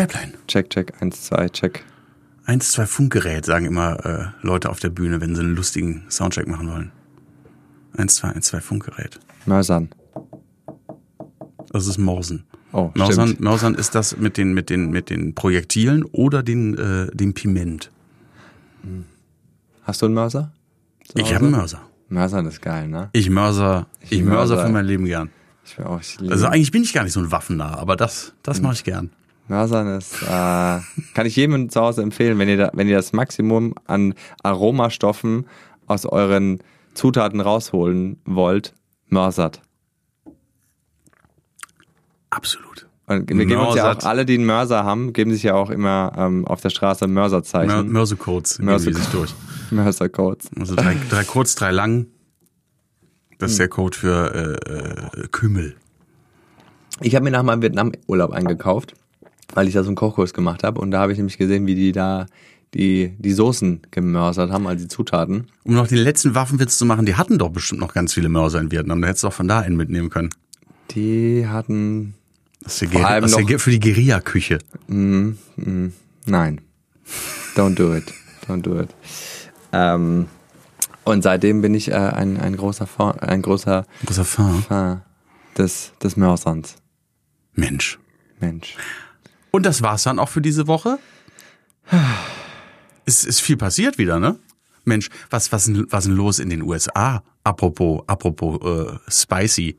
Chaplin. Check, check, eins, zwei, check. Eins, zwei Funkgerät, sagen immer äh, Leute auf der Bühne, wenn sie einen lustigen Soundcheck machen wollen. Eins, zwei, eins, zwei Funkgerät. Mörsern. Das ist Morsen. Oh, Mörsern. Mörsern ist das mit den, mit den, mit den Projektilen oder den, äh, dem Piment. Hast du einen Mörser? Ich habe einen Mörser. Mörsern ist geil, ne? Ich mörser, ich, Ich mörser mörser. für mein Leben gern. Ich auch, ich Also eigentlich bin ich gar nicht so ein Waffennah, aber das, das Hm. mache ich gern. Mörsern ist, äh, kann ich jedem zu Hause empfehlen, wenn ihr, da, wenn ihr das Maximum an Aromastoffen aus euren Zutaten rausholen wollt, mörsert. Absolut. Und wir geben uns ja auch, alle, die einen Mörser haben, geben sich ja auch immer ähm, auf der Straße Mör Mörserzeichen. Mörsecodes geben Mörse- sich durch. Mörsercodes. Also drei, drei kurz, drei lang. Das Hm. ist der Code für äh, äh, Kümmel. Ich habe mir nach meinem Vietnam-Urlaub eingekauft, weil ich da so einen Kochkurs gemacht habe. Und da habe ich nämlich gesehen, wie die da die, die Soßen gemörsert haben, also die Zutaten. Um noch den letzten Waffenwitz zu machen, die hatten doch bestimmt noch ganz viele Mörser in Vietnam. Da hättest du auch von da einen mitnehmen können. Die hatten Das ist, Vor allem das ist der noch- für die Guerilla-Küche. Mm, mm, nein. Don't do it. Don't do it. Ähm, und seitdem bin ich äh, ein, ein großer Fan, ein großer Großer Fan. Fan des, des Mörserns. Mensch. Mensch. Und das war's dann auch für diese Woche. Es ist viel passiert wieder, ne? Mensch, was was denn- was denn los in den USA? Apropos apropos äh, spicy.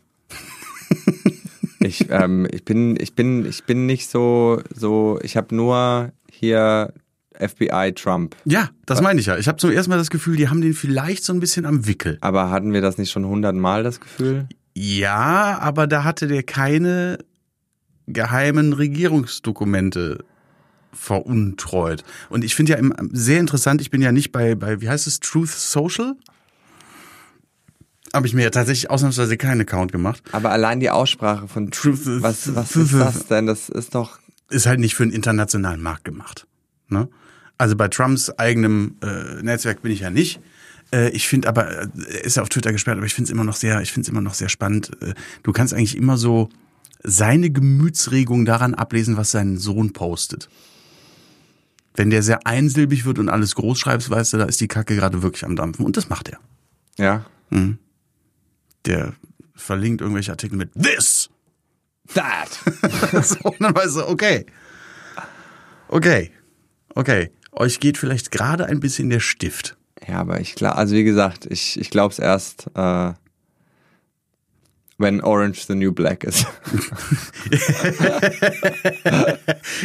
Ich, ähm, ich bin, ich bin, ich bin nicht so, so, ich habe nur hier FBI Trump. Ja, das meine ich ja. Ich habe zum ersten Mal das Gefühl, die haben den vielleicht so ein bisschen am Wickel. Aber hatten wir das nicht schon hundertmal, das Gefühl? Ja, aber da hatte der keine geheimen Regierungsdokumente veruntreut. Und ich finde ja sehr interessant, ich bin ja nicht bei, bei wie heißt es, Truth Social? Habe ich mir ja tatsächlich ausnahmsweise keinen Account gemacht. Aber allein die Aussprache von Truth- was, was ist das denn? Das ist doch, Ist halt nicht für einen internationalen Markt gemacht. Ne? Also bei Trumps eigenem äh, Netzwerk bin ich ja nicht. Äh, ich finde aber, äh, ist ja auf Twitter gesperrt, aber ich finde es immer noch sehr, ich finde es immer noch sehr spannend. Äh, du kannst eigentlich immer so seine Gemütsregung daran ablesen, was sein Sohn postet. Wenn der sehr einsilbig wird und alles groß schreibst, weißt du, da ist die Kacke gerade wirklich am Dampfen. Und das macht er. ja. Der verlinkt irgendwelche Artikel mit This! That! so, und dann weißt du, okay. Okay. Okay. Euch geht vielleicht gerade ein bisschen der Stift. Ja, aber ich glaube, also wie gesagt, ich, ich glaube es erst, äh, wenn Orange the New Black ist.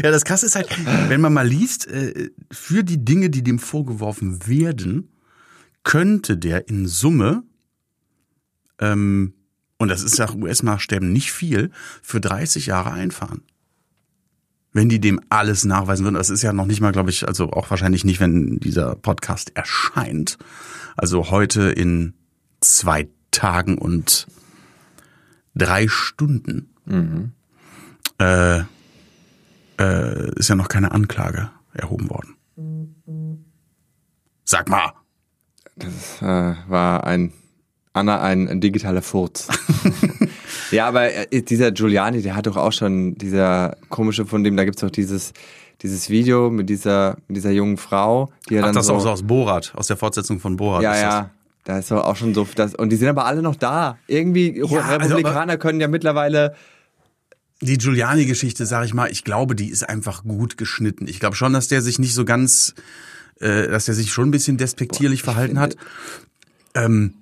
Ja, das Krasse ist halt, wenn man mal liest, äh, für die Dinge, die dem vorgeworfen werden, könnte der in Summe, ähm, und das ist nach US-Maßstäben nicht viel, für 30 Jahre einfahren. Wenn die dem alles nachweisen würden, das ist ja noch nicht mal, glaube ich, also auch wahrscheinlich nicht, wenn dieser Podcast erscheint. Also heute in zwei Tagen und drei Stunden äh, äh, ist ja noch keine Anklage erhoben worden. Sag mal. Das äh, war ein, Anna, ein, ein digitaler Furz. ja, aber äh, dieser Giuliani, der hat doch auch schon, dieser komische von dem, da gibt's doch dieses, dieses Video mit dieser, mit dieser jungen Frau, die ja Ach, dann das ist so, auch so aus Borat, aus der Fortsetzung von Borat. ja, ist das. ja, da ist doch auch schon so, das, und die sind aber alle noch da. Irgendwie, also Republikaner können ja mittlerweile, Die Giuliani-Geschichte, sag ich mal, ich glaube, die ist einfach gut geschnitten. Ich glaube schon, dass der sich nicht so ganz, äh, dass der sich schon ein bisschen despektierlich verhalten hat. Ähm,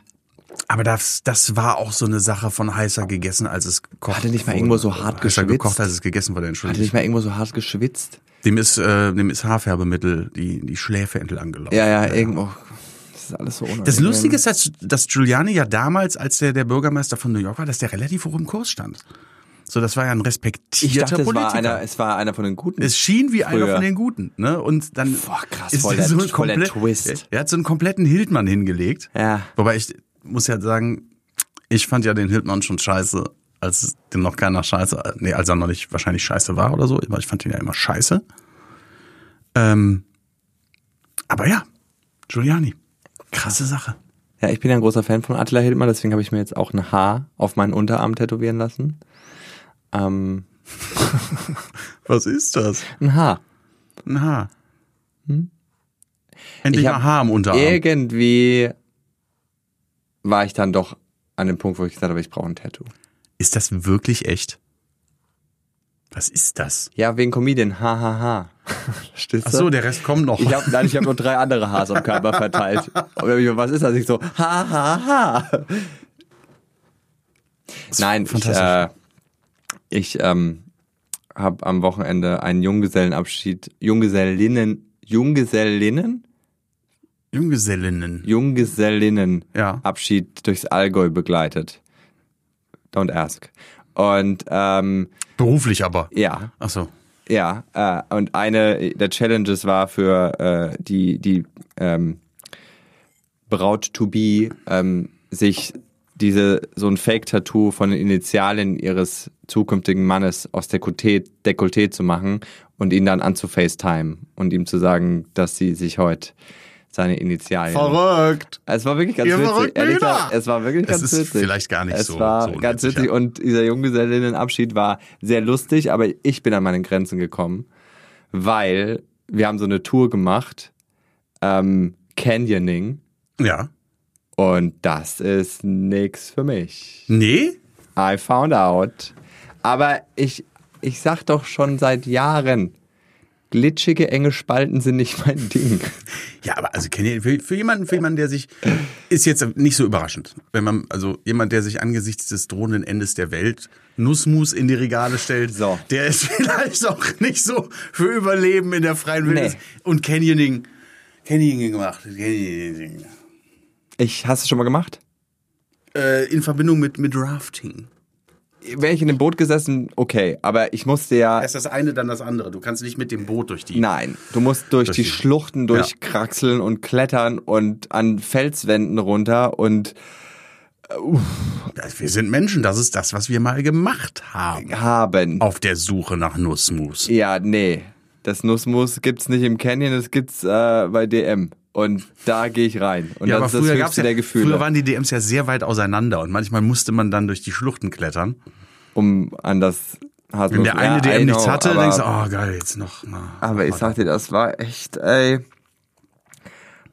aber das, das war auch so eine Sache von heißer gegessen, als es gekocht Hat er nicht mal irgendwo so hart geschwitzt? gekocht, als es gegessen wurde, entschuldigung. nicht mal irgendwo so hart geschwitzt? Dem ist, äh, dem ist Haarfärbemittel die, die Schläfe entlang gelaufen. Ja, ja, irgendwo. Das ist alles so unangenehm. Das Lustige ist, dass, dass Giuliani ja damals, als der der Bürgermeister von New York war, dass der relativ hoch im Kurs stand. So, das war ja ein respektierter ich dachte, es Politiker. war, einer, es war einer von den Guten. es schien wie einer Früher. von den Guten, ne? Und dann Boah, krass, ist voll er der- so ein voll der komplett, Twist. Er hat so einen kompletten Hildmann hingelegt. Ja. Wobei ich muss ja sagen, ich fand ja den Hildmann schon scheiße, als den noch keiner scheiße, nee, als er noch nicht wahrscheinlich scheiße war oder so. Ich fand ihn ja immer scheiße. Ähm, aber ja, Giuliani, krasse Sache. Ja, ich bin ja ein großer Fan von Attila Hildmann, deswegen habe ich mir jetzt auch ein Haar auf meinen Unterarm tätowieren lassen. Ähm, Was ist das? Ein Haar. Ein Haar. Endlich Ich mal hab Haar am Unterarm. Irgendwie war ich dann doch an dem Punkt, wo ich gesagt habe, ich brauche ein Tattoo. Ist das wirklich echt? Was ist das? Ja, wegen Comedian. Ha, ha, ha. Ach so, der Rest kommt noch. Ich habe nein, ich habe nur drei andere Haars am Körper verteilt. Und was ist das? Ich so, ha, ha, ha. Nein, ich, fantastisch. äh, ich ähm, habe am Wochenende einen Junggesellenabschied, Junggesellinnen, Junggesellinnen, Junggesellinnen. Junggesellinnen Ja. Abschied durchs Allgäu begleitet. Don't ask. Und ähm, Beruflich aber. ja, Ach so. Ja, äh, und eine der Challenges war für äh, die, die ähm, Braut to be, ähm, sich diese so ein Fake-Tattoo von den Initialen ihres zukünftigen Mannes aus Dekolleté, Dekolleté zu machen und ihn dann anzufacetime und ihm zu sagen, dass sie sich heute seine Initialien. Verrückt. Es war wirklich ganz Ihr witzig. Ehrlich gesagt, es war wirklich Es ganz ist witzig. vielleicht gar nicht es so- war so ganz witzig, witzig ja. und dieser Junggesellinnenabschied war sehr lustig, aber ich bin an meine Grenzen gekommen, weil wir haben so eine Tour gemacht, ähm, Canyoning Ja. und das ist nix für mich. Nee? I found out. Aber ich, ich sag doch schon seit Jahren, glitschige, enge Spalten sind nicht mein Ding. Ja, aber also für, für jemanden, für jemanden, der sich ist jetzt nicht so überraschend, wenn man also jemand, der sich angesichts des drohenden Endes der Welt Nussmus in die Regale stellt, So. der ist vielleicht auch nicht so für Überleben in der freien Wildnis Nee. und Canyoning, Canyoning gemacht, Canyoning. Ich, hast du schon mal gemacht? Äh, in Verbindung mit mit Rafting. Wäre ich in dem Boot gesessen, okay, aber ich musste ja Erst das eine, dann das andere. Du kannst nicht mit dem Boot durch die. Nein, du musst durch, Durch die, die- Schluchten durchkraxeln und klettern und an Felswänden runter und Wir sind Menschen, das ist das, was wir mal gemacht haben. haben. Auf der Suche nach Nussmus. Ja, nee. Das Nussmus gibt's nicht im Canyon, das gibt's äh, bei DM. Und da gehe ich rein. Und Ja, aber das ist früher das gab's höchste ja, der Gefühle, früher waren die DMs ja sehr weit auseinander und manchmal musste man dann durch die Schluchten klettern. um an das Haselnuss. Wenn der eine ja, DM I nichts know, hatte, aber, denkst du, oh geil, jetzt noch. Na, Aber ich sag dir, das war echt, ey,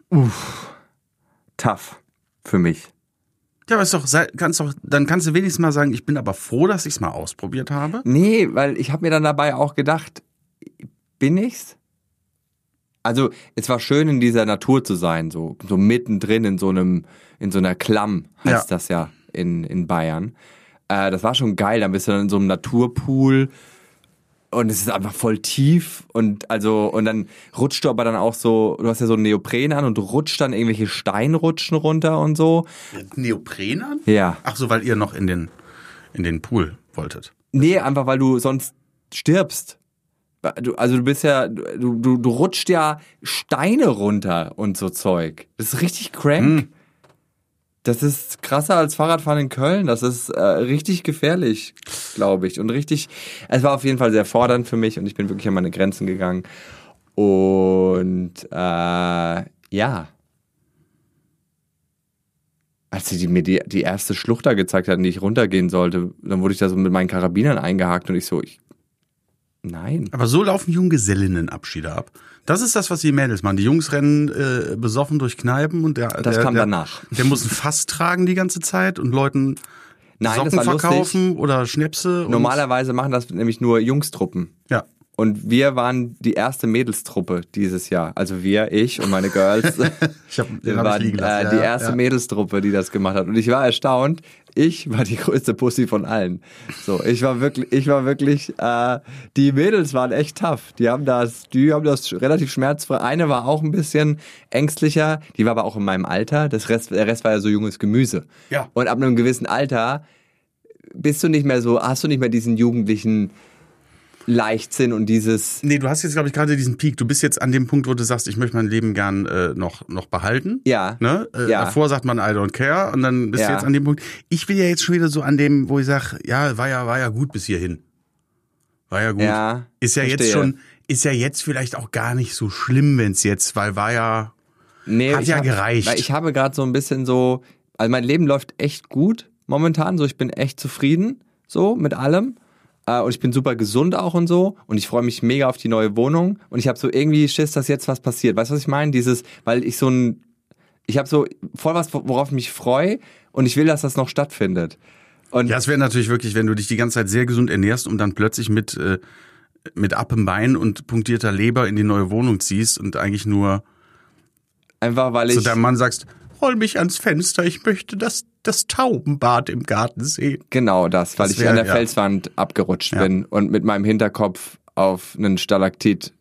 uff, tough für mich. Ja, aber ist doch, kannst doch, dann kannst du wenigstens mal sagen, ich bin aber froh, dass ich es mal ausprobiert habe. Nee, weil ich habe mir dann dabei auch gedacht, bin ich's? Also, es war schön in dieser Natur zu sein, so, so mittendrin in so einem, in so einer Klamm heißt Ja. das ja in, in Bayern. Äh, das war schon geil, dann bist du dann in so einem Naturpool und es ist einfach voll tief und also, und dann rutscht du aber dann auch so, du hast ja so einen Neopren an und rutscht dann irgendwelche Steinrutschen runter und so. Neopren an? Ja. Ach so, weil ihr noch in den, in den Pool wolltet. Nee, einfach weil du sonst stirbst. Du, also du bist ja, du, du, du rutscht ja Steine runter und so Zeug. Das ist richtig crank. Das ist krasser als Fahrradfahren in Köln. Das ist äh, richtig gefährlich, glaube ich. Und richtig, es war auf jeden Fall sehr fordernd für mich und ich bin wirklich an meine Grenzen gegangen. Und äh, ja. Als sie die, mir die, die erste Schlucht da gezeigt hatten, die ich runtergehen sollte, dann wurde ich da so mit meinen Karabinern eingehakt und ich so, ich, nein. Aber so laufen Junggesellinnenabschiede ab. Das ist das, was die Mädels machen. Die Jungs rennen äh, besoffen durch Kneipen und der, Das der, kam der, danach. Der muss ein Fass tragen die ganze Zeit und Leuten Nein, Socken war lustig. verkaufen oder Schnäpse. Normalerweise machen das nämlich nur Jungstruppen. Ja. Und wir waren die erste Mädelstruppe dieses Jahr. Also wir, ich und meine Girls. Ich hab, Wir den hab ich waren liegen lassen. äh, die ja, erste ja. Mädelstruppe, die das gemacht hat. Und ich war erstaunt. Ich war die größte Pussy von allen. So, ich war wirklich, ich war wirklich, äh, die Mädels waren echt tough. Die haben das, die haben das relativ schmerzfrei. Eine war auch ein bisschen ängstlicher. Die war aber auch in meinem Alter. Das Rest, der Rest war ja so junges Gemüse. Ja. Und ab einem gewissen Alter bist du nicht mehr so, hast du nicht mehr diesen jugendlichen Leichtsinn und dieses, Nee, du hast jetzt, glaube ich, gerade diesen Peak. Du bist jetzt an dem Punkt, wo du sagst, ich möchte mein Leben gern äh, noch, noch behalten. Ja. Ne? Äh, Ja. Davor sagt man, I don't care. Und dann bist du Ja. jetzt an dem Punkt. Ich bin ja jetzt schon wieder so an dem, wo ich sage, ja, war ja, war ja gut bis hierhin. War ja gut. Ja, ist ja jetzt verstehe. schon, ist ja jetzt vielleicht auch gar nicht so schlimm, wenn es jetzt, weil war ja. Nee, Hat ja hab, gereicht. Weil ich habe gerade so ein bisschen so, also mein Leben läuft echt gut momentan, so ich bin echt zufrieden, so mit allem. Äh, und ich bin super gesund auch und so. Und ich freue mich mega auf die neue Wohnung. Und ich habe so irgendwie Schiss, dass jetzt was passiert. Weißt du, was ich meine? Dieses, weil ich so ein, ich habe so voll was, worauf ich mich freue. Und ich will, dass das noch stattfindet. Und Ja, es wäre natürlich wirklich, wenn du dich die ganze Zeit sehr gesund ernährst und dann plötzlich mit, äh, mit Appem Bein und punktierter Leber in die neue Wohnung ziehst und eigentlich nur einfach, weil ich. zu deinem Mann sagst, roll mich ans Fenster, ich möchte das, das Taubenbad im Garten sehen. Genau das, weil Das ich wär- an der ja. Felswand abgerutscht Ja. bin und mit meinem Hinterkopf auf einen Stalaktit,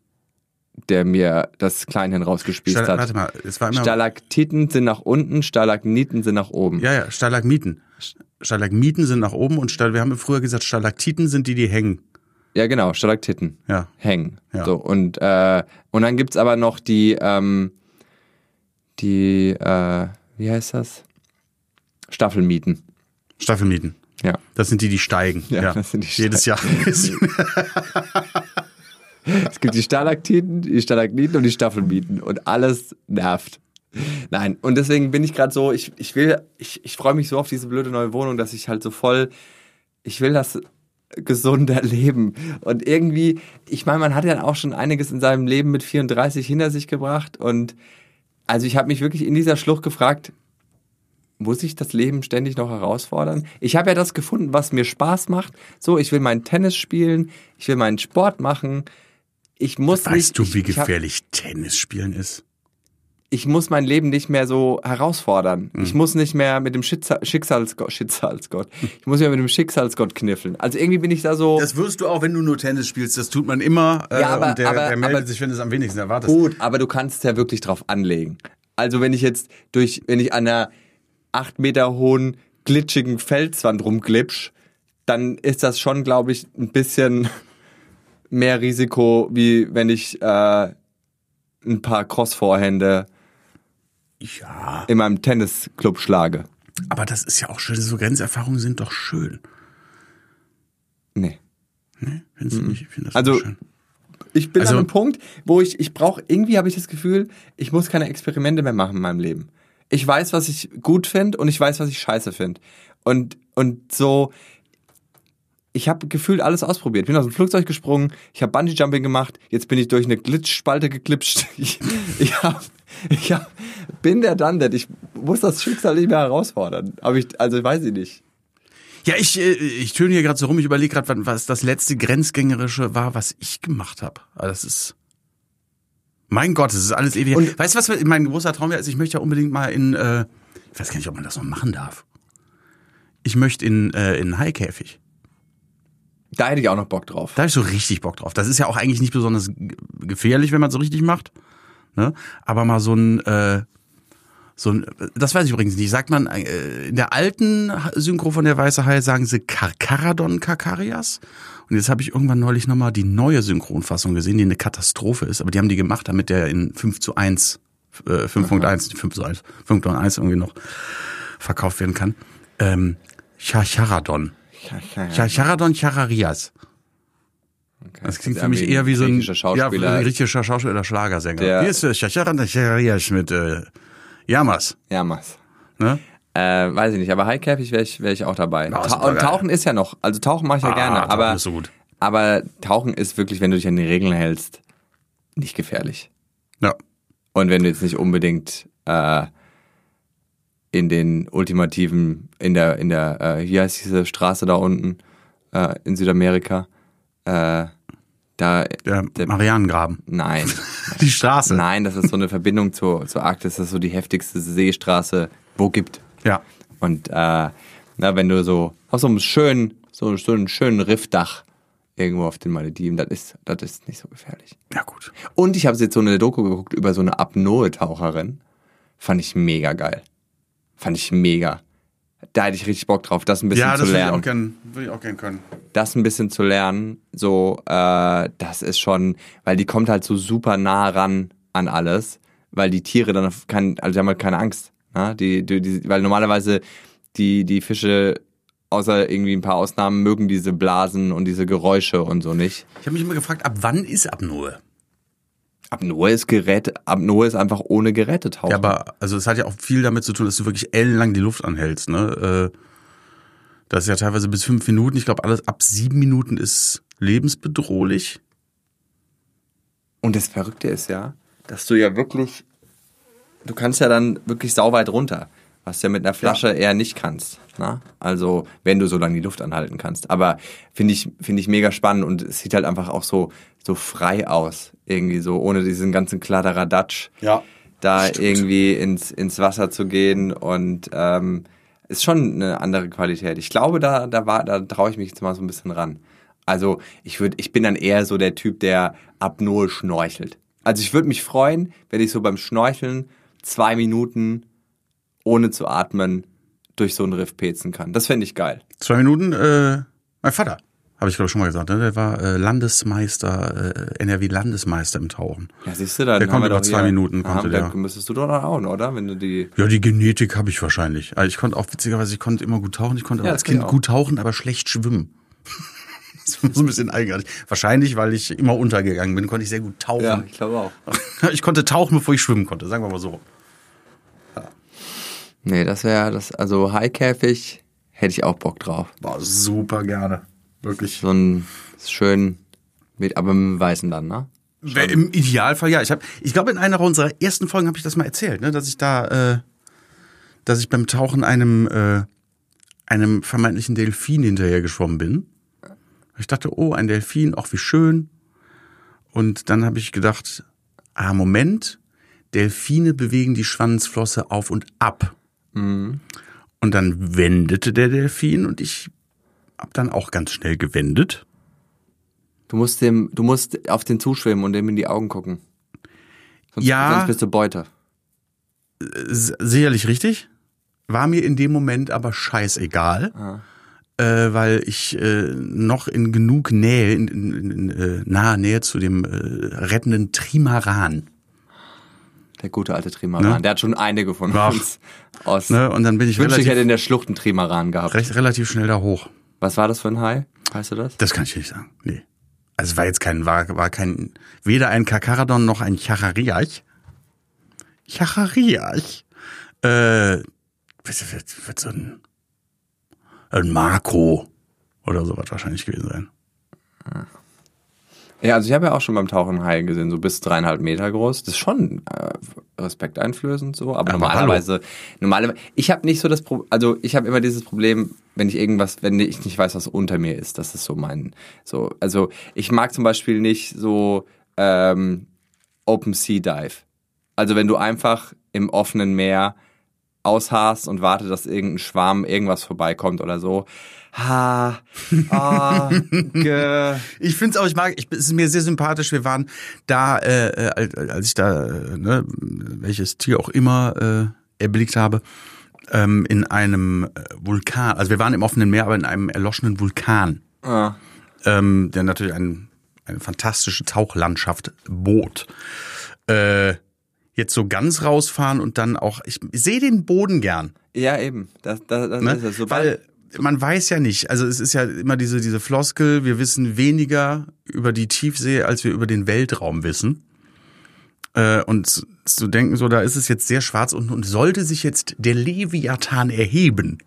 der mir das Kleinhirn rausgespießt Stal hat. warte mal, es war immer. Stalaktiten sind nach unten, Stalagniten sind nach oben. ja, ja, Stalagmiten. Stalagmiten sind nach oben und Stal wir haben früher gesagt, Stalaktiten sind die, die hängen. Ja, genau, Stalaktiten Ja. hängen. Ja. So, und, äh, und dann gibt's aber noch die, ähm, die, äh, wie heißt das? Staffelmieten. Staffelmieten. Ja. Das sind die, die steigen. Ja, das sind die Jedes Jahr. Es gibt die Stalaktiten, die Stalagniten und die Staffelmieten und alles nervt. Nein, und deswegen bin ich gerade so, ich, ich will, ich, ich freue mich so auf diese blöde neue Wohnung, dass ich halt so voll, ich will das gesund erleben. Und irgendwie, ich meine, man hat ja auch schon einiges in seinem Leben mit 34 hinter sich gebracht und also ich habe mich wirklich in dieser Schlucht gefragt, muss ich das Leben ständig noch herausfordern? Ich habe ja das gefunden, was mir Spaß macht. So, ich will meinen Tennis spielen, ich will meinen Sport machen. Ich muss nicht, Weißt du, ich, wie ich, hab, gefährlich Tennis spielen ist? ich muss mein Leben nicht mehr so herausfordern. Mhm. Ich muss nicht mehr mit dem Schicksal, Schicksalsgott, Schicksalsgott. Ich muss ja mit dem Schicksalsgott kniffeln. Also irgendwie bin ich da so. Das wirst du auch, wenn du nur Tennis spielst. Das tut man immer. Äh, Ja, aber- und der, aber- der meldet aber- sich, wenn du es am wenigsten erwartest. Gut, aber du kannst ja wirklich drauf anlegen. Also wenn ich jetzt durch, wenn ich an einer acht Meter hohen, glitschigen Felswand rumglitsch, dann ist das schon, glaube ich, ein bisschen mehr Risiko, wie wenn ich äh, ein paar Crossvorhände Ja, in meinem Tennisclub schlage. aber das ist ja auch schön. So Grenzerfahrungen sind doch schön. Nee. Ne? Findest du nicht? Ich finde das Also- auch schön. Ich bin Also- an einem Punkt, wo ich, ich brauche, irgendwie habe ich das Gefühl, ich muss keine Experimente mehr machen in meinem Leben. Ich weiß, was ich gut finde und ich weiß, was ich scheiße finde. Und, und so, ich habe gefühlt alles ausprobiert. Bin aus dem Flugzeug gesprungen, ich habe Bungee-Jumping gemacht, jetzt bin ich durch eine Glitschspalte geklipscht. Ich, ich, hab, ich hab, bin der that. Ich muss das Schicksal nicht mehr herausfordern. Aber ich, also weiß ich nicht. Ja, ich, äh, ich töne hier gerade so rum. Ich überlege gerade, was das letzte Grenzgängerische war, was ich gemacht habe. Das ist. Mein Gott, das ist alles ewig. Und- weißt du, was mein großer Traum wäre? Ich möchte ja unbedingt mal in. Äh, ich weiß gar nicht, ob man das noch machen darf. Ich möchte in, äh, in einen Haikäfig. Da hätte ich auch noch Bock drauf. Da habe ich so richtig Bock drauf. Das ist ja auch eigentlich nicht besonders gefährlich, wenn man es so richtig macht. Ne? Aber mal so ein, äh, so ein, das weiß ich übrigens nicht. Sagt man, äh, in der alten Synchro von der Weiße Hai sagen sie Karkaradon Kakarias. Und jetzt habe ich irgendwann neulich nochmal die neue Synchronfassung gesehen, die eine Katastrophe ist. Aber die haben die gemacht, damit der in 5 zu 1, äh, 5.1, 5 zu 1, 5.1 irgendwie noch verkauft werden kann. Ähm, Chacharadon. Chacharadon Chararias. Okay. Das klingt für mich eher wie so ein griechischer Schauspieler. Ja, ein griechischer Schauspieler oder Schlagersänger. Hier ist Chacharadon Chararias mit äh, Yamas. Ja, Mas. Ne? Äh, weiß ich nicht, aber Highkäfig wäre ich, wär ich auch dabei. Ah, Ta und Tauchen ist ja noch, also Tauchen mache ich ja Ah, gerne, Tauchen aber, so gut. aber Tauchen ist wirklich, wenn du dich an die Regeln hältst, nicht gefährlich. Ja. Und wenn du jetzt nicht unbedingt äh, in den ultimativen, in der, in der, äh, wie heißt diese Straße da unten äh, in Südamerika, äh, da, Der, Der- Marianengraben. nein, Die Straße. nein, das ist so eine Verbindung zur, zur Arktis, das ist so die heftigste Seestraße, wo gibt. Ja. Und äh, na, wenn du so auf so einem schönen, so, so einem schönen Riffdach irgendwo auf den Malediven, das ist, das ist nicht so gefährlich. Ja, gut. Und ich habe jetzt so eine Doku geguckt über so eine Apnoe-Taucherin. Fand ich mega geil. Fand ich mega. Da hätte ich richtig Bock drauf, das ein bisschen Ja, das zu würde ich auch lernen. gern, würde ich auch gern können. Das ein bisschen zu lernen, so, äh, das ist schon, weil die kommt halt so super nah ran an alles, weil die Tiere dann auf kein, also die haben halt keine Angst. Ne? Die, die, die, weil normalerweise die, die Fische, außer irgendwie ein paar Ausnahmen, mögen diese Blasen und diese Geräusche und so nicht. Ich habe mich immer gefragt, ab wann ist Apnoe? Apnoe ist Gerät, Apnoe ist einfach ohne Geräte tauchen. Ja, aber also es hat ja auch viel damit zu tun, dass du wirklich ellenlang die Luft anhältst, ne? Äh, Das ist ja teilweise bis fünf Minuten. Ich glaube, alles ab sieben Minuten ist lebensbedrohlich. Und das Verrückte ist ja, dass du ja wirklich, du kannst ja dann wirklich sauweit runter, was du ja mit einer Flasche ja. eher nicht kannst. Na? Also, wenn du so lange die Luft anhalten kannst. Aber finde ich, finde ich mega spannend und es sieht halt einfach auch so, so frei aus. Irgendwie so, ohne diesen ganzen Kladderadatsch. Ja. Da stimmt. irgendwie ins, ins Wasser zu gehen und, ähm, ist schon eine andere Qualität. Ich glaube, da, da war, da traue ich mich jetzt mal so ein bisschen ran. Also ich würde, ich bin dann eher so der Typ, der apnoe schnorchelt. Also ich würde mich freuen, wenn ich so beim Schnorcheln zwei Minuten ohne zu atmen durch so einen Riff pezen kann. Das fände ich geil. Zwei Minuten, äh, mein Vater habe ich glaube ich schon mal gesagt, ne? der war äh, Landesmeister, äh, NRW-Landesmeister im Tauchen. Ja, siehst du, dann der konnte über zwei Minuten. Konnte haben, der. müsstest du doch auch, oder? Wenn du die. Ja, die Genetik habe ich wahrscheinlich. Also ich konnte auch witzigerweise, ich konnte immer gut tauchen. Ich konnte ja, als Kind gut tauchen, aber schlecht schwimmen. das war so ein bisschen eigenartig. Wahrscheinlich, weil ich immer untergegangen bin, konnte ich sehr gut tauchen. Ja, ich glaube auch. ich konnte tauchen, bevor ich schwimmen konnte, sagen wir mal so. Nee, das wäre das, also Highkäfig hätte ich auch Bock drauf. War super gerne. Wirklich. So ein schön, mit, aber mit dem Weißen dann, ne? Schon. Im Idealfall ja. Ich habe, ich glaube, in einer unserer ersten Folgen habe ich das mal erzählt, ne, dass ich da, äh, dass ich beim Tauchen einem, äh, einem vermeintlichen Delfin hinterher geschwommen bin. Ich dachte, oh, ein Delfin, auch wie schön. Und dann habe ich gedacht, ah, Moment, Delfine bewegen die Schwanzflosse auf und ab. Mhm. Und dann wendete der Delfin und ich hab dann auch ganz schnell gewendet. Du musst dem, du musst auf den zuschwimmen und dem in die Augen gucken. Sonst, ja. Sonst bist du Beute. Sicherlich richtig. War mir in dem Moment aber scheißegal. Ah. Äh, weil ich äh, noch in genug Nähe, in, in, in, in äh, naher Nähe zu dem äh, rettenden Trimaran. Der gute alte Trimaran. Ne? Der hat schon einige von Ach. uns aus. Ne? Und dann bin ich, wünschte, ich hätte in der Schlucht einen Trimaran gehabt. Recht, relativ schnell da hoch. Was war das für ein Hai? Weißt du das? Das kann ich nicht sagen. Nee. Also es war jetzt kein, war, war kein, weder ein Kakaradon noch ein Chachariach. Chachariach. Äh, wird, wird, wird so ein, ein Makro oder sowas wahrscheinlich gewesen sein. Ah. Ja, also ich habe ja auch schon beim Tauchen Haie gesehen, so bis dreieinhalb Meter groß. Das ist schon äh, respekteinflößend so, aber, aber normalerweise, normalerweise, ich habe nicht so das Problem, also ich habe immer dieses Problem, wenn ich irgendwas, wenn ich nicht weiß, was unter mir ist, das ist so mein, so, also ich mag zum Beispiel nicht so ähm, Open Sea Dive. Also wenn du einfach im offenen Meer ausharst und wartest, dass irgendein Schwarm irgendwas vorbeikommt oder so ha, ah, ge. Ich finde es auch, ich mag, ich, es ist mir sehr sympathisch. Wir waren da, äh, äh als ich da, äh, ne, welches Tier auch immer äh, erblickt habe, ähm, in einem äh, Vulkan. Also wir waren im offenen Meer, aber in einem erloschenen Vulkan. Ah. Ähm, der natürlich ein, eine fantastische Tauchlandschaft bot. Äh, jetzt so ganz rausfahren und dann auch, ich sehe den Boden gern. Ja, eben. Das, das, das ne? ist es. Sobald, Weil man weiß ja nicht. Also es ist ja immer diese, diese Floskel, wir wissen weniger über die Tiefsee, als wir über den Weltraum wissen. Äh, und zu denken, so, da ist es jetzt sehr schwarz und, und sollte sich jetzt der Leviathan erheben.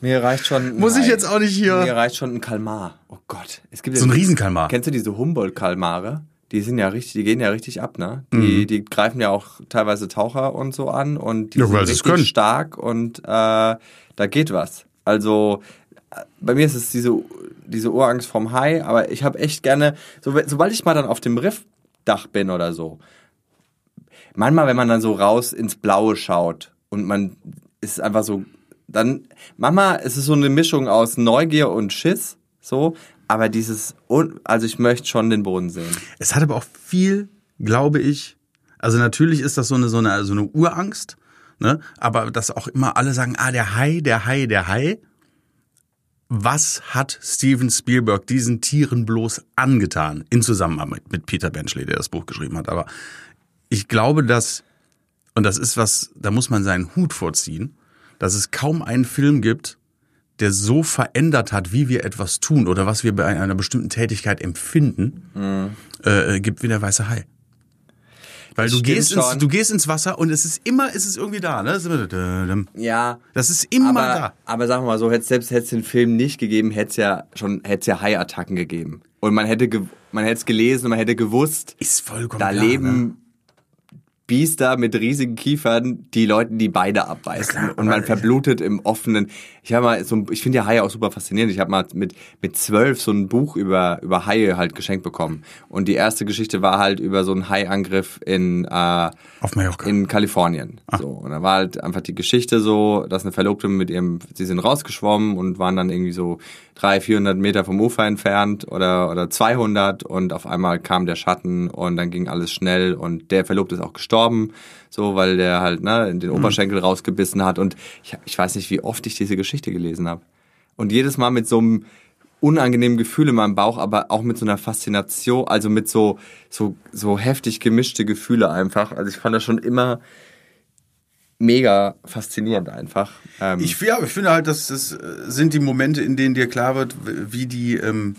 Mir reicht schon. Muss ich jetzt auch nicht hier. Mir reicht schon ein Kalmar. Oh Gott. Es gibt so ein Riesenkalmar. Kennst du diese Humboldt-Kalmare? Die sind ja richtig, die gehen ja richtig ab, ne? Die, mhm. die greifen ja auch teilweise Taucher und so an und die ja, sind richtig stark und äh, da geht was. Also bei mir ist es diese, diese Urangst vom Hai, aber ich habe echt gerne, so, sobald ich mal dann auf dem Riffdach bin oder so, manchmal, wenn man dann so raus ins Blaue schaut und man ist einfach so, dann, manchmal ist es so eine Mischung aus Neugier und Schiss, so, aber dieses, also ich möchte schon den Boden sehen. Es hat aber auch viel, glaube ich, also natürlich ist das so eine, so eine, so eine Urangst, Ne? Aber dass auch immer alle sagen, ah, der Hai, der Hai, der Hai. Was hat Steven Spielberg diesen Tieren bloß angetan? In Zusammenarbeit mit Peter Benchley, der das Buch geschrieben hat. Aber ich glaube, dass, und das ist was, da muss man seinen Hut vorziehen, dass es kaum einen Film gibt, der so verändert hat, wie wir etwas tun oder was wir bei einer bestimmten Tätigkeit empfinden, mhm. äh, gibt wie der weiße Hai. Weil Das du gehst, ins, schon. du gehst ins Wasser und es ist immer, es ist irgendwie da, ne? Es Ja. Das ist immer aber, da. aber sagen wir mal so, hätte selbst hätte es den Film nicht gegeben, hätte es ja schon hätte es ja Haiattacken gegeben. Und man hätte man hätte es gelesen und man hätte gewusst, Ist vollkommen da klar, leben Ne? Biester mit riesigen Kiefern, die Leuten die Beine abbeißen. klar, und man aber- verblutet im offenen. Ich habe mal so ein, ich finde ja Haie auch super faszinierend. Ich habe mal mit mit zwölf so ein Buch über über Haie halt geschenkt bekommen. Und die erste Geschichte war halt über so einen Haiangriff in äh, Auf Mallorca. in Kalifornien. So und da war halt einfach die Geschichte so, dass eine Verlobte mit ihrem, sie sind rausgeschwommen und waren dann irgendwie so 300, 400 Meter vom Ufer entfernt oder oder 200 und auf einmal kam der Schatten und dann ging alles schnell und der Verlobte ist auch gestorben, so weil der halt ne in den Oberschenkel rausgebissen hat und ich, ich weiß nicht, wie oft ich diese Geschichte gelesen habe und jedes Mal mit so einem unangenehmen Gefühl in meinem Bauch, aber auch mit so einer Faszination, also mit so, so, so heftig gemischte Gefühle einfach. Also ich fand das schon immer mega faszinierend einfach. Ähm, Ich, ja, ich finde halt, dass das äh, sind die Momente, in denen dir klar wird, wie die, ähm,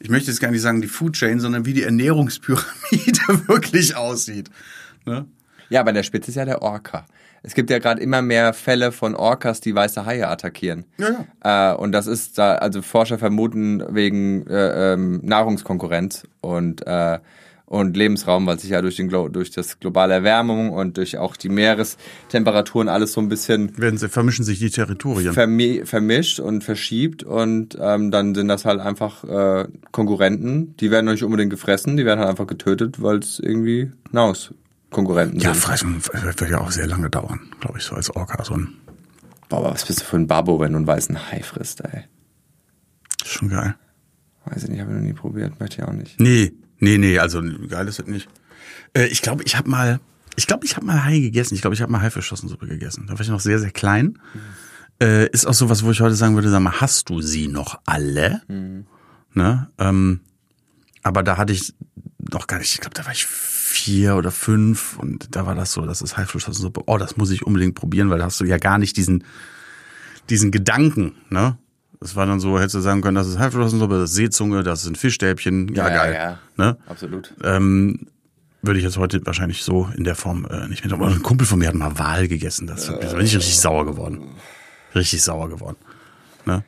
ich möchte jetzt gar nicht sagen die Food Chain, sondern wie die Ernährungspyramide wirklich aussieht. Ne? ja, aber der Spitze ist ja der Orca. Es gibt ja gerade immer mehr Fälle von Orcas, die weiße Haie attackieren. Ja, Äh, und das ist da, also Forscher vermuten wegen äh, ähm, Nahrungskonkurrenz und äh, und Lebensraum, weil sich ja durch, den, durch das globale Erwärmung und durch auch die Meerestemperaturen alles so ein bisschen Werden sie, vermischen sich die Territorien. vermi vermischt und verschiebt und ähm, dann sind das halt einfach äh, Konkurrenten. Die werden nicht unbedingt gefressen, die werden halt einfach getötet, weil es irgendwie Nahrungskonkurrenten ja, sind. fressen wird ja auch sehr lange dauern, glaube ich, so als Orca. So ein, Boah, aber was bist du für ein Babbo, wenn du einen weißen Hai frisst, ey? schon geil. Weiß ich nicht, habe ich noch nie probiert, möchte ich auch nicht. Nee, nee, nee, also geil ist das nicht. Äh, ich glaube, ich habe mal, ich glaube, ich habe mal Hai gegessen. Ich glaube, ich habe mal Haifischflossensuppe gegessen. Da war ich noch sehr, sehr klein. Äh, ist auch sowas, wo ich heute sagen würde, sag mal, hast du sie noch alle? Ne? Ähm, aber da hatte ich noch gar nicht, ich glaube, da war ich vier oder fünf und da war das so, das ist Haifischflossensuppe. Oh, das muss ich unbedingt probieren, weil da hast du ja gar nicht diesen, diesen Gedanken, ne? Das war dann so, hättest du sagen können, das ist Haifischflossensuppe, das ist Seezunge, das sind Fischstäbchen. Ja, geil. ja. Ne? Absolut. Ähm, würde ich jetzt heute wahrscheinlich so in der Form äh, nicht mehr. Aber ein Kumpel von mir hat mal Wal gegessen. Das da bin ich richtig sauer geworden. Richtig sauer geworden. Ne?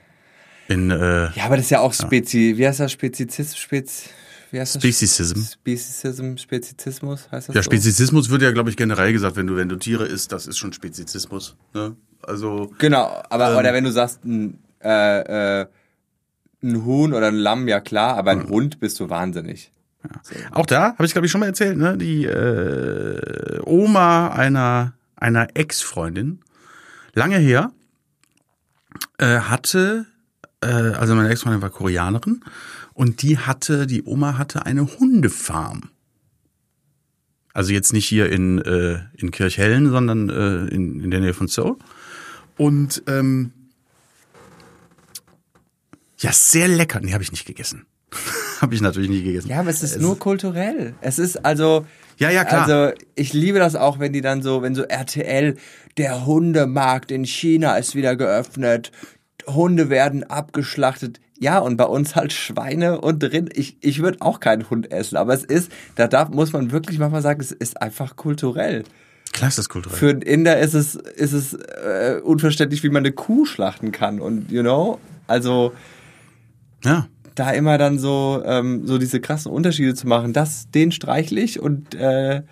In äh, Ja, aber das ist ja auch Spezi, wie heißt das? Spezizismus, Spez, wie heißt das? Speziesism. Spezizism, Spezizismus, heißt das Ja, so? Spezizismus wird ja, glaube ich, generell gesagt, wenn du, wenn du Tiere isst, das ist schon Spezizismus. Ne? Also, Genau, aber Ähm. oder wenn du sagst, ein, äh, äh, ein Huhn oder ein Lamm, ja klar, aber ein Hund bist du wahnsinnig. auch da, habe ich, glaube ich, schon mal erzählt, ne? Die äh, Oma einer, einer Ex-Freundin, lange her, äh, hatte, äh, also meine Ex-Freundin war Koreanerin und die hatte, die Oma hatte eine Hundefarm. Also jetzt nicht hier in, äh, in Kirchhellen, sondern äh, in, in der Nähe von Seoul. Und ähm, ja, sehr lecker. Nee, habe ich nicht gegessen. habe ich natürlich nie gegessen. Ja, aber es ist nur kulturell. Es ist also. Ja, ja, klar. Also, ich liebe das auch, wenn die dann so, wenn so RTL, der Hundemarkt in China ist wieder geöffnet, Hunde werden abgeschlachtet. Ja, und bei uns halt Schweine und Rind. Ich, ich würde auch keinen Hund essen, aber es ist, da darf, muss man wirklich manchmal sagen, es ist einfach kulturell. Klar ist das kulturell. Für einen Inder ist es, ist es äh, unverständlich, wie man eine Kuh schlachten kann. Und, you know, also ja. da immer dann so, ähm, so diese krassen Unterschiede zu machen, das, den streichle ich und äh,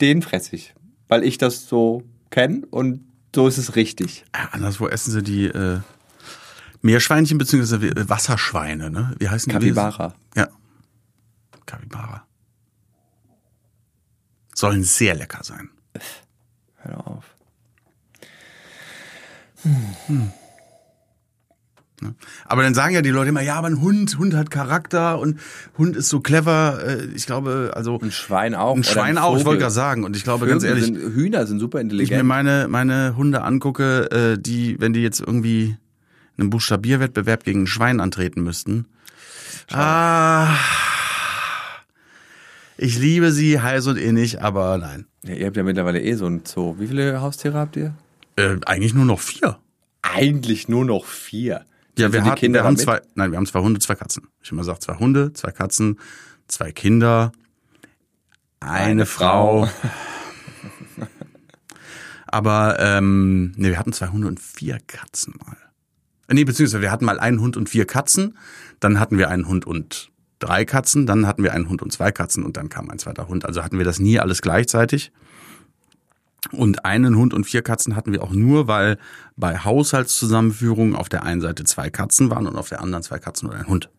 den fresse ich. Weil ich das so kenne und so ist es richtig. ja. Anderswo essen sie die äh, Meerschweinchen bzw. Wasserschweine, ne? Wie heißen die? Capybara. Ja. Capybara. Sollen sehr lecker sein. Hör auf. Aber dann sagen ja die Leute immer, ja, aber ein Hund, Hund hat Charakter und Hund ist so clever. Äh, Ich glaube, also Ein Schwein auch. ein Schwein auch, ich wollte gerade sagen. Und ich glaube, ganz Vögel ehrlich, Sind, Hühner sind super ich mir intelligent. meine, meine Hunde angucke, äh, die, wenn die jetzt irgendwie einen Buchstabierwettbewerb gegen ein Schwein antreten müssten. Ah, ich liebe sie heiß und innig, aber nein. Ja, ihr habt ja mittlerweile eh so ein Zoo. Wie viele Haustiere habt ihr? Äh, eigentlich nur noch vier. Eigentlich nur noch vier. Ja, wir, Sind die hatten, wir haben zwei, nein, wir haben zwei Hunde, zwei Katzen. Ich immer sage zwei Hunde, zwei Katzen, zwei Kinder. Eine, Frau. Aber ähm, nee, wir hatten zwei Hunde und vier Katzen mal. Äh, Nee, beziehungsweise wir hatten mal einen Hund und vier Katzen, dann hatten wir einen Hund und drei Katzen, dann hatten wir einen Hund und zwei Katzen und dann kam ein zweiter Hund. Also hatten wir das nie alles gleichzeitig. Und einen Hund und vier Katzen hatten wir auch nur, weil bei Haushaltszusammenführungen auf der einen Seite zwei Katzen waren und auf der anderen zwei Katzen und ein Hund.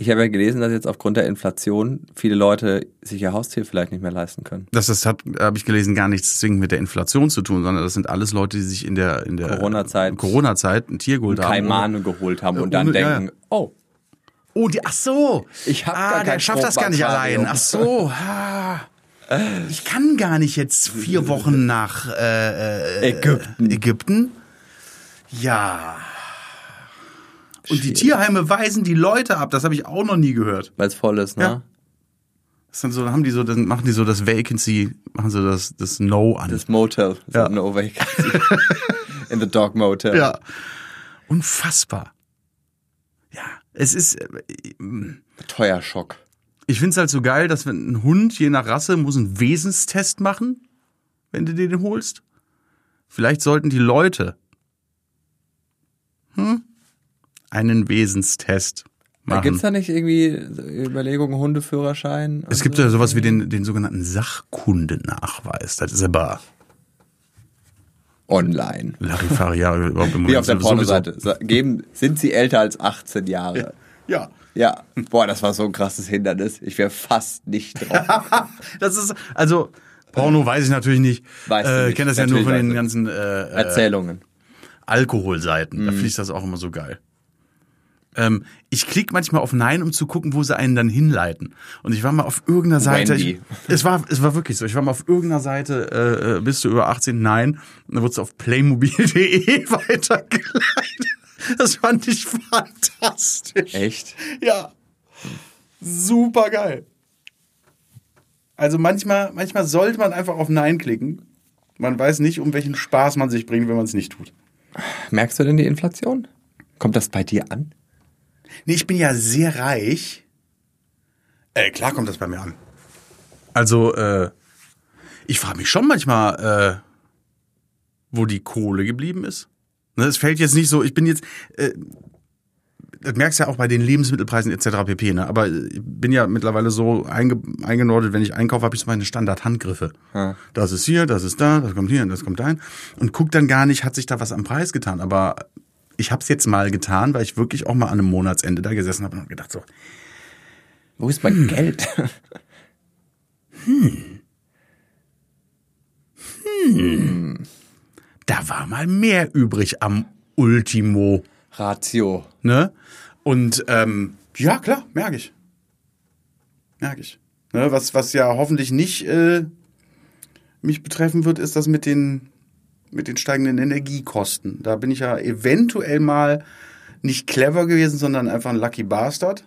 Ich habe ja gelesen, dass jetzt aufgrund der Inflation viele Leute sich ihr Haustier vielleicht nicht mehr leisten können. Das, das hat, habe ich gelesen, gar nichts zwingend mit der Inflation zu tun, sondern das sind alles Leute, die sich in der, in der Corona-Zeit. Corona-Zeit ein Tier geholt haben. Kaimane geholt haben und dann ohne- ja, denken, oh, Oh, die, ach so. Ich hab ah, gar der schafft das gar nicht allein. Ach so. Ah. Ich kann gar nicht jetzt vier Wochen nach äh, äh, Ägypten. Ägypten. Ja. Und die Tierheime weisen die Leute ab. Das habe ich auch noch nie gehört. weil es voll ist, ne? Ja. Das sind so, dann haben die so, dann machen die so das Vacancy, machen so das, das No an. Das Motel, so Ja. no vacancy. In the dog motel. ja. Unfassbar. Ja. Es ist, äh, Teuer Ich find's halt so geil, dass wenn ein Hund je nach Rasse muss einen Wesenstest machen, wenn du dir den holst. Vielleicht sollten die Leute hm, einen Wesenstest machen. Gibt es da nicht irgendwie Überlegungen, Hundeführerschein? es gibt ja sowas wie den, den sogenannten Sachkundenachweis. Das ist aber online. Larifariar überhaupt im Wie auf der Pornoseite. Geben, sind sie älter als 18 Jahre? Ja. Ja. Boah, das war so ein krasses Hindernis. Ich wäre fast nicht drauf. Das ist, also, Porno weiß ich natürlich nicht. Weißt du äh, nicht. Ich kenne das ja nur Natürlich von den ganzen äh, äh, Erzählungen. Alkoholseiten. Mhm. Da fließt das auch immer so geil. Ähm, ich klicke manchmal auf Nein, um zu gucken, wo sie einen dann hinleiten. Und ich war mal auf irgendeiner Seite. Ich, es war, es war wirklich so. Ich war mal auf irgendeiner Seite, äh, äh, bist du über 18? Nein. Und dann wurdest du auf playmobil.de weitergeleitet. Das fand ich fantastisch. Echt? Ja. Super geil. Also manchmal, manchmal sollte man einfach auf Nein klicken. Man weiß nicht, um welchen Spaß man sich bringt, wenn man es nicht tut. Merkst du denn die Inflation? Kommt das bei dir an? Nee, ich bin ja sehr reich. Äh, klar kommt das bei mir an. Also, äh, ich frage mich schon manchmal, äh, wo die Kohle geblieben ist. Ne, Es fällt jetzt nicht so, ich bin jetzt, äh, das merkst ja auch bei den Lebensmittelpreisen etc. pp. Ne? Aber ich bin ja mittlerweile so einge eingenordet, wenn ich einkaufe, habe ich so meine Standard-Handgriffe. Ja. Das ist hier, das ist da, das kommt hier, das kommt dahin. Und guck dann gar nicht, hat sich da was am Preis getan. Aber ich habe es jetzt mal getan, weil ich wirklich auch mal an einem Monatsende da gesessen habe und gedacht so, Wo ist mein Hm. Geld? Da war mal mehr übrig am Ultimo. Ratio. Ne? Und ähm, ja, klar, merke ich. Merke ich. Ne, was, was ja hoffentlich nicht äh, mich betreffen wird, ist das mit den, mit den steigenden Energiekosten. Da bin ich ja eventuell mal nicht clever gewesen, sondern einfach ein Lucky Bastard.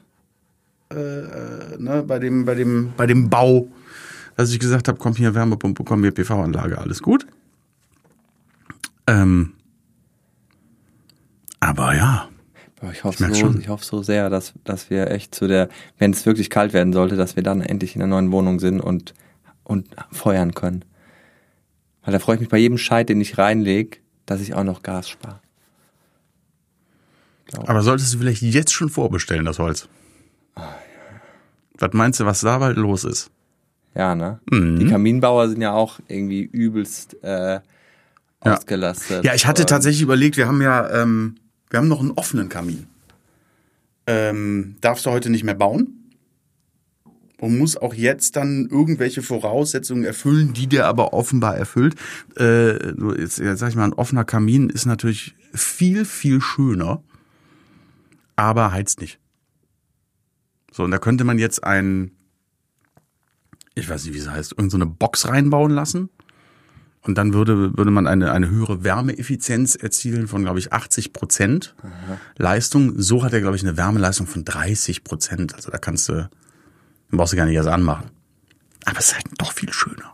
Äh, äh, ne, bei, dem, bei, dem, bei dem Bau, dass ich gesagt habe, komm hier Wärmepumpe, komm hier PV-Anlage, alles gut. Ähm, aber ja, ich hoffe merk so, ich hoffe so sehr, dass, dass wir echt zu der, wenn es wirklich kalt werden sollte, dass wir dann endlich in der neuen Wohnung sind und, und feuern können. Weil da freue ich mich bei jedem Scheit, den ich reinlege, dass ich auch noch Gas spare. Aber solltest du vielleicht jetzt schon vorbestellen, das Holz? Was meinst du, was da bald los ist? Ja, ne? Mhm. Die Kaminbauer sind ja auch irgendwie übelst äh, ausgelastet. Ja, ich hatte tatsächlich überlegt, wir haben ja, ähm, wir haben noch einen offenen Kamin. Ähm, darfst du heute nicht mehr bauen? Und muss auch jetzt dann irgendwelche Voraussetzungen erfüllen, die der aber offenbar erfüllt. Äh, jetzt, jetzt sag ich mal, ein offener Kamin ist natürlich viel, viel schöner, aber heizt nicht. So, und da könnte man jetzt ein, ich weiß nicht, wie es heißt, irgendeine so eine Box reinbauen lassen. Und dann würde, würde man eine, eine höhere Wärmeeffizienz erzielen von, glaube ich, 80 Prozent Leistung. So hat er, glaube ich, eine Wärmeleistung von 30 Prozent. Also da kannst du, dann brauchst du gar nicht erst anmachen. Aber es ist halt doch viel schöner.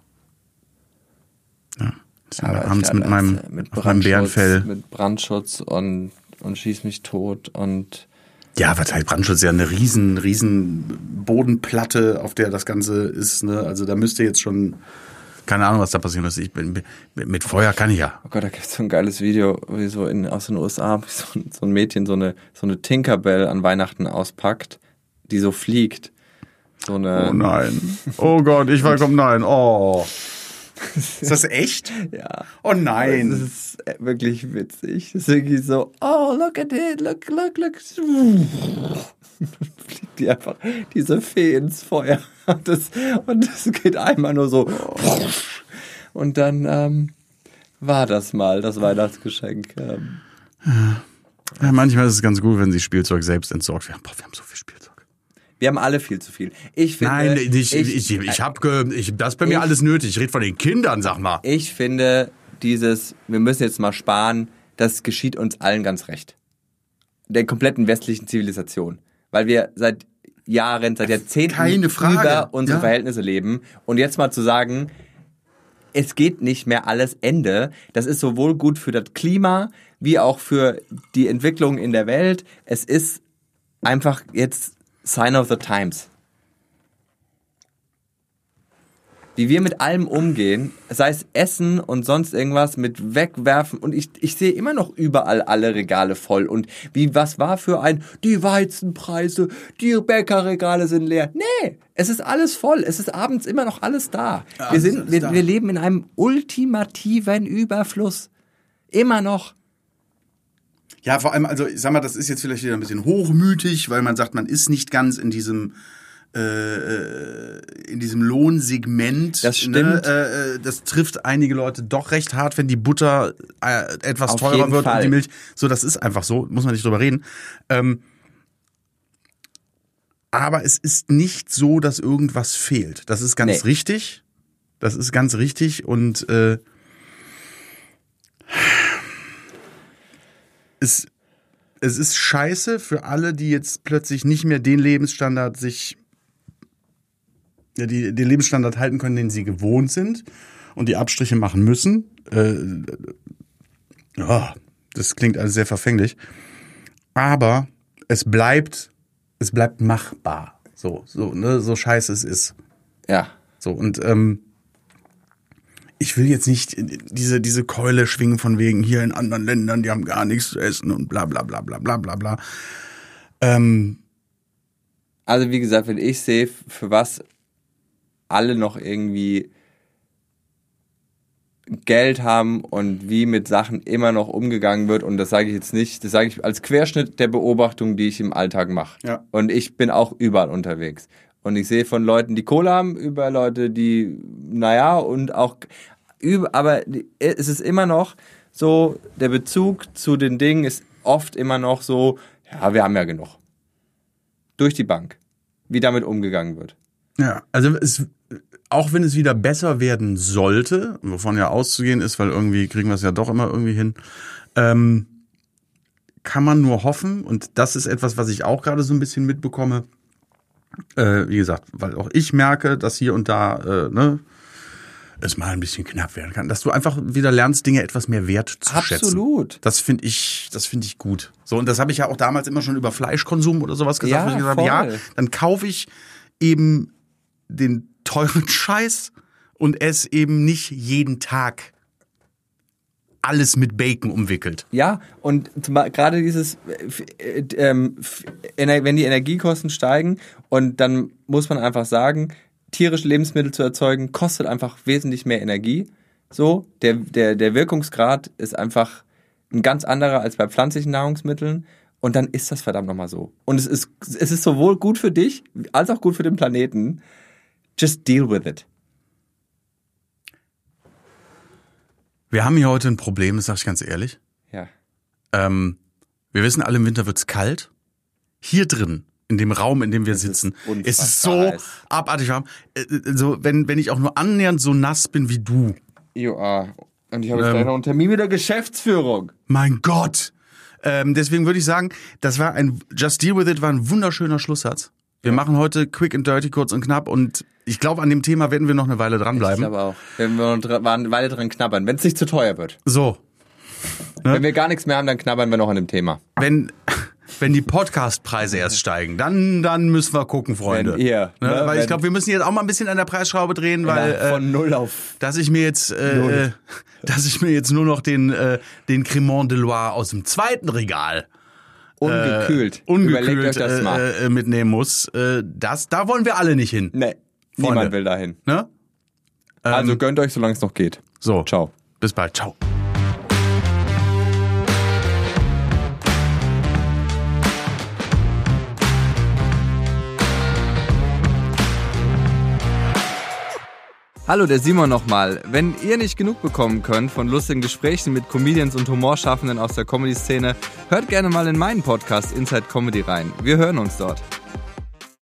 Ja. Abends mit meinem, äh, mit meinem Bärenfell. Mit Brandschutz und, und schieß mich tot und Ja, was heißt Brandschutz? Ja, eine riesen, riesen Bodenplatte, auf der das Ganze ist. Ne? Also da müsste jetzt schon, keine Ahnung, was da passieren muss. Ich bin, mit, Feuer kann ich ja. Oh Gott, da gibt es so ein geiles Video, wie so in, aus den USA, wie so, ein- so ein Mädchen so eine, so eine Tinkerbell an Weihnachten auspackt, die so fliegt. So eine. Oh nein. Oh Gott, ich war komm nein. Oh. Ist das echt? Ja. Oh nein. Das ist wirklich witzig. Das ist wirklich so, oh, look at it, look, look, look. Fliegt die einfach, diese Fee ins Feuer. Und das, und das geht einmal nur so. Und dann ähm, war das mal das Weihnachtsgeschenk. Ähm, Ja, manchmal ist es ganz gut, wenn sie Spielzeug selbst entsorgt werden. Boah, wir haben so viel Spielzeug. Wir haben alle viel zu viel. Ich finde, Nein, ich, ich, ich, ich habe, ich, das ist bei mir alles nötig. Ich rede von den Kindern, sag mal. ich finde dieses, wir müssen jetzt mal sparen, das geschieht uns allen ganz recht. Der kompletten westlichen Zivilisation. Weil wir seit Jahren, seit Jahrzehnten Keine Frage. über unsere Ja. Verhältnisse leben. Und jetzt mal zu sagen, es geht nicht mehr alles Ende. Das ist sowohl gut für das Klima, wie auch für die Entwicklung in der Welt. Es ist einfach jetzt Sign of the Times. Wie wir mit allem umgehen, sei es Essen und sonst irgendwas, mit Wegwerfen. Und ich, ich sehe immer noch überall alle Regale voll. Und wie, was war für ein, die Weizenpreise, die Bäckerregale sind leer. Nee, es ist alles voll. Es ist abends immer noch alles da. wir, sind, wir, da. wir leben in einem ultimativen Überfluss. Immer noch. Ja, vor allem, also ich sag mal, das ist jetzt vielleicht wieder ein bisschen hochmütig, weil man sagt, man ist nicht ganz in diesem äh, äh, in diesem Lohnsegment. Das stimmt. Ne? Äh, äh, das trifft einige Leute doch recht hart, wenn die Butter äh, etwas Auf teurer wird und Fall. die Milch. So, das ist einfach so, muss man nicht drüber reden. Ähm, aber es ist nicht so, dass irgendwas fehlt. Das ist ganz Nee. richtig. Das ist ganz richtig und äh, es, es ist scheiße für alle, die jetzt plötzlich nicht mehr den Lebensstandard sich, ja, die, den Lebensstandard halten können, den sie gewohnt sind und die Abstriche machen müssen. Äh, ja, das klingt alles sehr verfänglich. Aber es bleibt, es bleibt machbar. So, so, ne, so scheiße es ist. Ja. So, und ähm, ich will jetzt nicht diese, diese Keule schwingen von wegen hier in anderen Ländern, die haben gar nichts zu essen und bla bla bla bla bla bla bla. Ähm, Also wie gesagt, wenn ich sehe, für was alle noch irgendwie Geld haben und wie mit Sachen immer noch umgegangen wird, und das sage ich jetzt nicht, das sage ich als Querschnitt der Beobachtung, die ich im Alltag mache. Ja. Und ich bin auch überall unterwegs. Und ich sehe von Leuten, die Kohle haben, über Leute, die, naja, und auch über, aber die- es ist immer noch so, der Bezug zu den Dingen ist oft immer noch so, ja, wir haben ja genug. Durch die Bank. Wie damit umgegangen wird. ja, also es, auch wenn es wieder besser werden sollte, wovon ja auszugehen ist, weil irgendwie kriegen wir es ja doch immer irgendwie hin, ähm, kann man nur hoffen, und das ist etwas, was ich auch gerade so ein bisschen mitbekomme, äh, wie gesagt, weil auch ich merke, dass hier und da äh, ne, es mal ein bisschen knapp werden kann, dass du einfach wieder lernst, Dinge etwas mehr wert zu schätzen. Absolut. Das finde ich, das finde ich gut. So, und das habe ich ja auch damals immer schon über Fleischkonsum oder sowas gesagt, Ja, wo ich gesagt voll. ja, dann kaufe ich eben den teuren Scheiß und esse eben nicht jeden Tag alles mit Bacon umwickelt. Ja, und gerade dieses, äh, äh, ähm, wenn die Energiekosten steigen und dann muss man einfach sagen, tierische Lebensmittel zu erzeugen, kostet einfach wesentlich mehr Energie. So, der, der, der Wirkungsgrad ist einfach ein ganz anderer als bei pflanzlichen Nahrungsmitteln. Und dann ist das verdammt nochmal so. Und es ist, es ist sowohl gut für dich, als auch gut für den Planeten. Just deal with it. Wir haben hier heute ein Problem, das sage ich ganz ehrlich. Ja. Ähm, wir wissen alle, im Winter wird's kalt. Hier drin, in dem Raum, in dem wir ist sitzen, unfassbar ist es so heiß. abartig warm. Äh, äh, So, wenn, wenn ich auch nur annähernd so nass bin wie du. Ja. Und ich habe jetzt Ähm. noch einen Termin mit der Geschäftsführung. Mein Gott. Ähm, deswegen würde ich sagen, das war ein Just Deal With It war ein wunderschöner Schlusssatz. Wir machen heute quick and dirty, kurz und knapp und ich glaube, an dem Thema werden wir noch eine Weile Ich dranbleiben. glaube auch. Wenn wir noch waren weiter dran knabbern, wenn es nicht zu teuer wird. So, Wenn wir gar nichts mehr haben, dann knabbern wir noch an dem Thema. wenn, wenn die Podcastpreise erst steigen, dann, dann müssen wir gucken, Freunde. Wenn ihr, ne? ne, Weil ich wenn- glaube, wir müssen jetzt auch mal ein bisschen an der Preisschraube drehen, weil Na, von äh, null auf. dass ich mir jetzt, äh, äh, dass ich mir jetzt nur noch den, äh, den Cremant de Loire aus dem zweiten Regal Ungekühlt. äh, ungekühlt Überlegt euch das mal. äh, äh, mitnehmen muss. Äh, das, da wollen wir alle nicht hin. nee, Freunde. niemand will dahin. Ne? Also gönnt euch, solange es noch geht. So, Ciao. bis bald. Ciao. Hallo, der Simon nochmal. Wenn ihr nicht genug bekommen könnt von lustigen Gesprächen mit Comedians und Humorschaffenden aus der Comedy-Szene, hört gerne mal in meinen Podcast Inside Comedy rein. Wir hören uns dort.